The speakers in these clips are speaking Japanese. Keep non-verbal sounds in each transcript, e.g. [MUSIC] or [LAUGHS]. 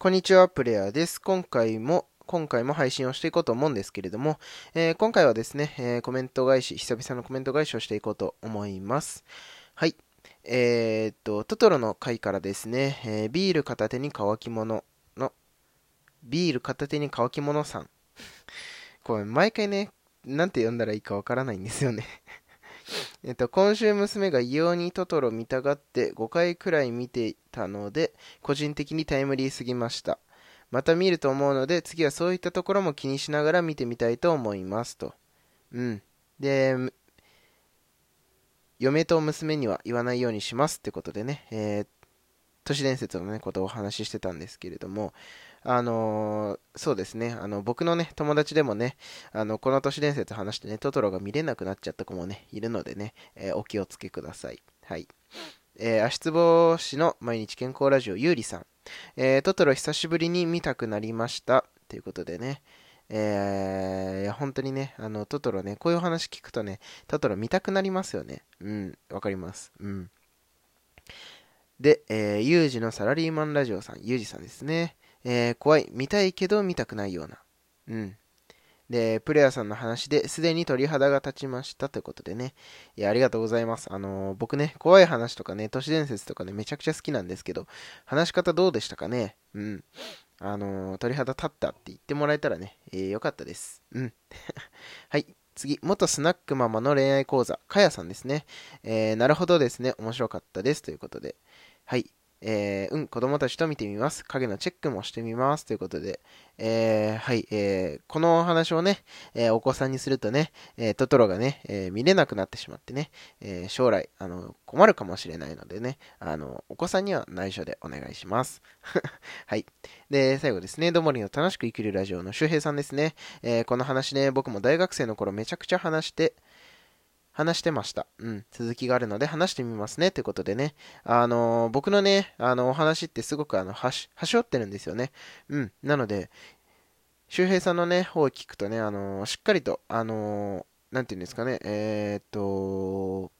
こんにちは、プレイヤーです。今回も、今回も配信をしていこうと思うんですけれども、えー、今回はですね、えー、コメント返し、久々のコメント返しをしていこうと思います。はい。えー、っと、トトロの回からですね、えー、ビール片手に乾き物の、ビール片手に乾き物さん。これ、毎回ね、なんて読んだらいいかわからないんですよねえっと、今週娘が異様にトトロ見たがって5回くらい見ていたので、個人的にタイムリーすぎました。また見ると思うので、次はそういったところも気にしながら見てみたいと思いますと。うん。で、嫁と娘には言わないようにしますってことでね、えー、都市伝説のね、ことをお話ししてたんですけれども、あのー、そうですね、あの、僕のね、友達でもね、あの、この都市伝説話してね、トトロが見れなくなっちゃった子もね、いるのでね、えー、お気をつけください。はい。えー、足つぼ市の毎日健康ラジオ、ゆうりさん。えー、トトロ久しぶりに見たくなりました。ということでね、えー、いや、本当にね、あの、トトロね、こういう話聞くとね、トトロ見たくなりますよね。うん、わかります。うん。で、えー、ユージのサラリーマンラジオさん、ユージさんですね。えー、怖い、見たいけど見たくないような。うん。で、プレイヤーさんの話ですでに鳥肌が立ちましたということでね。いや、ありがとうございます。あのー、僕ね、怖い話とかね、都市伝説とかね、めちゃくちゃ好きなんですけど、話し方どうでしたかね？うん。あのー、鳥肌立ったって言ってもらえたらね、えー、よかったです。うん。[LAUGHS] はい。次、元スナックママの恋愛講座、かやさんですね。えー、なるほどですね。面白かったです。ということで。はい。えー、うん、子供たちと見てみます。影のチェックもしてみます。ということで、えー、はい、えー、このお話をね、えお子さんにするとね、えトトロがね、え見れなくなってしまってね、え将来、あの、困るかもしれないのでね、あの、お子さんには内緒でお願いします。[LAUGHS] はい。で、最後ですね、どもりの楽しく生きるラジオの周平さんですね。えこの話ね、僕も大学生の頃めちゃくちゃ話して、話してました。うん。続きがあるので話してみますね。ということでね。あのー、僕のね、あの、お話ってすごくあの、はし、はしょってるんですよね。うん。なので、周平さんのね、方を聞くとね、あのー、しっかりと、あのー、なんていうんですかね、えー、っと、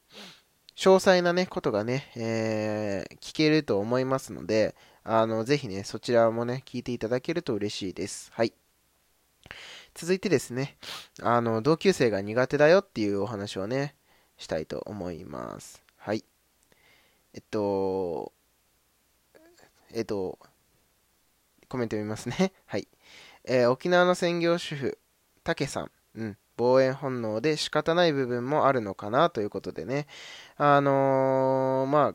詳細なね、ことがね、えー、聞けると思いますので、あの、ぜひね、そちらもね、聞いていただけると嬉しいです。はい。続いてですね、あの、同級生が苦手だよっていうお話をね、したいと思います。はい。えっと、えっと、コメント読みますね。[LAUGHS] はい。えー、沖縄の専業主婦、たけさん。うん。防衛本能で仕方ない部分もあるのかなということでね。あのー、まあ、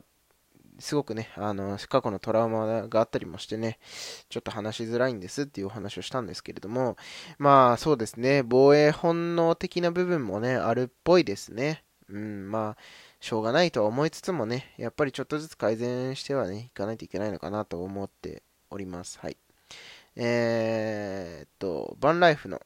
すごくね、あの、過去のトラウマがあったりもしてね、ちょっと話しづらいんですっていうお話をしたんですけれども、まあそうですね、防衛本能的な部分もね、あるっぽいですね。うん、まあ、しょうがないとは思いつつもね、やっぱりちょっとずつ改善してはね、いかないといけないのかなと思っております。はい。えー、っと、バンライフの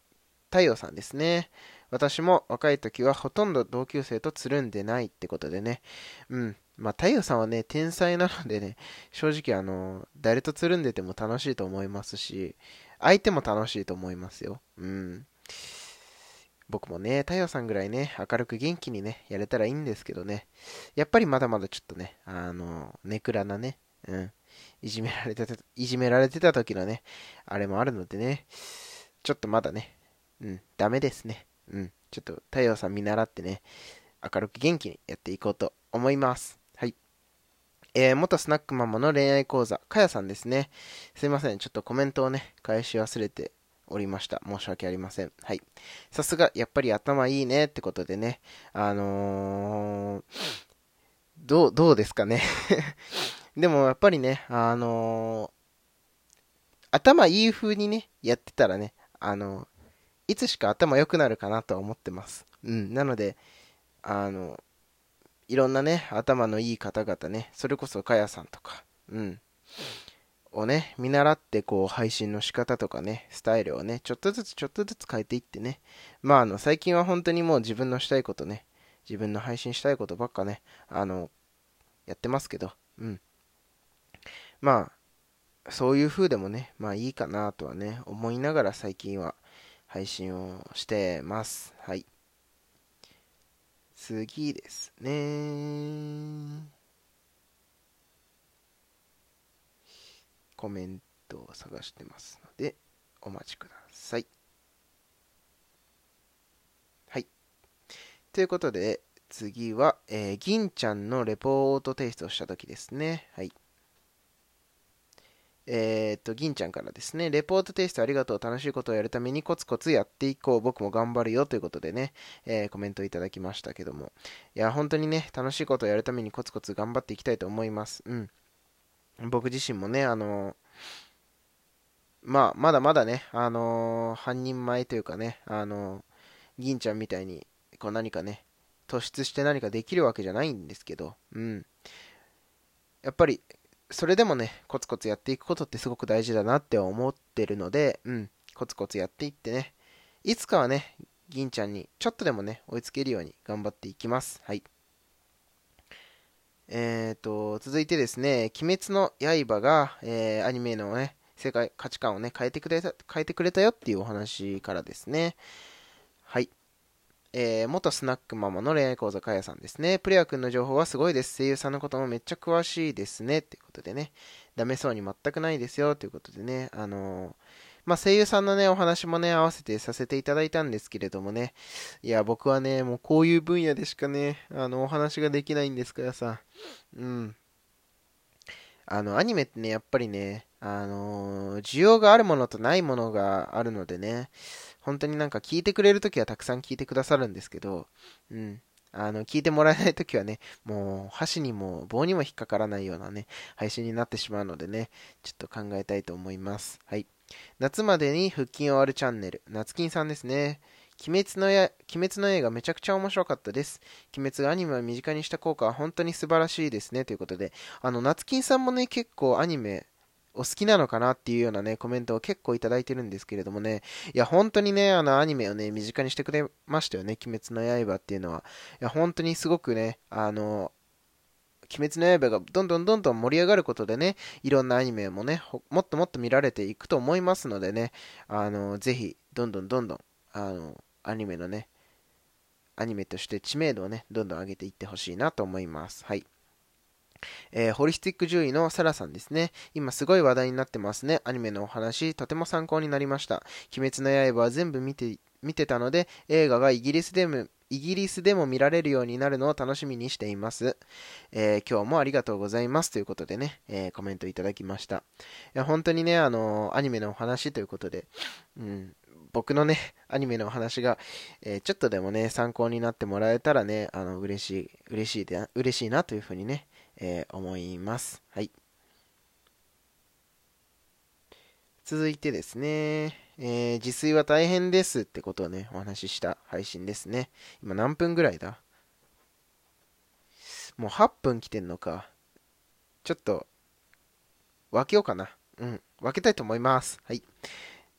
太陽さんですね。私も若い時はほとんど同級生とつるんでないってことでね。うん。まあ、太陽さんはね、天才なのでね、正直あの、誰とつるんでても楽しいと思いますし、相手も楽しいと思いますよ。うん。僕もね、太陽さんぐらいね、明るく元気にね、やれたらいいんですけどね、やっぱりまだまだちょっとね、あの、ネクラなね、うん、いじめられてた、いじめられてた時のね、あれもあるのでね、ちょっとまだね、うん、ダメですね。うん。ちょっと太陽さん見習ってね、明るく元気にやっていこうと思います。はい。えー、元スナックママの恋愛講座、かやさんですね。すいません。ちょっとコメントをね、返し忘れておりました。申し訳ありません。はい。さすが、やっぱり頭いいねってことでね、あのー、どう、どうですかね [LAUGHS] でもやっぱりね、あのー、頭いい風にね、やってたらね、あのー、いつしか頭良くなるかなとは思ってます。うん。なので、あの、いろんなね、頭のいい方々ね、それこそかやさんとか、うん。をね、見習ってこう配信の仕方とかね、スタイルをね、ちょっとずつちょっとずつ変えていってね。まああの、最近は本当にもう自分のしたいことね、自分の配信したいことばっかね、あの、やってますけど、うん。まあ、そういう風でもね、まあいいかなとはね、思いながら最近は配信をしてます。はい。次ですね。コメントを探してますので、お待ちください。はい。ということで、次は、えー、銀ちゃんのレポートテイストをしたときですね。はい。えー、っと、銀ちゃんからですね、レポートテイストありがとう。楽しいことをやるためにコツコツやっていこう。僕も頑張るよ。ということでね、えー、コメントいただきましたけども。いや、本当にね、楽しいことをやるためにコツコツ頑張っていきたいと思います。うん。僕自身もね、あのまあ、まだまだね、あの半人前というかね、あの銀ちゃんみたいに、こう何かね、突出して何かできるわけじゃないんですけど、うん。やっぱり、それでもね、コツコツやっていくことってすごく大事だなって思ってるので、うん、コツコツやっていってね、いつかはね、銀ちゃんにちょっとでもね、追いつけるように頑張っていきます。はい。えーと、続いてですね、鬼滅の刃が、えー、アニメのね、世界、価値観をね、変えてくれた、変えてくれたよっていうお話からですね。はい。えー、元スナックママの恋愛講座かやさんですね。プレア君の情報はすごいです。声優さんのこともめっちゃ詳しいですね。ということでね。ダメそうに全くないですよ。ということでね。あのー、まあ、声優さんのね、お話もね、合わせてさせていただいたんですけれどもね。いや、僕はね、もうこういう分野でしかね、あの、お話ができないんですからさ。うん。あの、アニメってね、やっぱりね、あのー、需要があるものとないものがあるのでね、本当になんか聞いてくれるときはたくさん聞いてくださるんですけど、うん。あの、聞いてもらえないときはね、もう、箸にも棒にも引っかからないようなね、配信になってしまうのでね、ちょっと考えたいと思います。はい。夏までに腹筋終わるチャンネル、夏金さんですね。鬼滅のや、鬼滅の映画めちゃくちゃ面白かったです。鬼滅がアニメを身近にした効果は本当に素晴らしいですね。ということで、あの、夏金さんもね、結構アニメ、お好きなのかなっていうようなね、コメントを結構いただいてるんですけれどもね、いや、本当にね、あの、アニメをね、身近にしてくれましたよね、鬼滅の刃っていうのは。いや、本当にすごくね、あの、鬼滅の刃がどんどんどんどん盛り上がることでね、いろんなアニメもね、もっともっと見られていくと思いますのでね、あの、ぜひ、どんどんどんどん、あの、アニメのね、アニメとして知名度をね、どんどん上げていってほしいなと思います。はい。えー、ホリスティック獣医のサラさんですね。今すごい話題になってますね。アニメのお話、とても参考になりました。鬼滅の刃は全部見て、見てたので、映画がイギリスでも、イギリスでも見られるようになるのを楽しみにしています。えー、今日もありがとうございます。ということでね、えー、コメントいただきました。いや、本当にね、あのアニメのお話ということで、うん、僕のね、アニメのお話が、えー、ちょっとでもね、参考になってもらえたらね、あの、嬉しい、嬉しいで、嬉しいなというふうにね、えー、思います。はい。続いてですね、えー、自炊は大変ですってことをね、お話しした配信ですね。今何分ぐらいだ？もう8分来てんのか。ちょっと、分けようかな。うん、分けたいと思います。はい。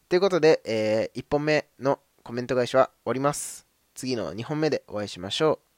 ということで、えー、1本目のコメント返しは終わります。次の2本目でお会いしましょう。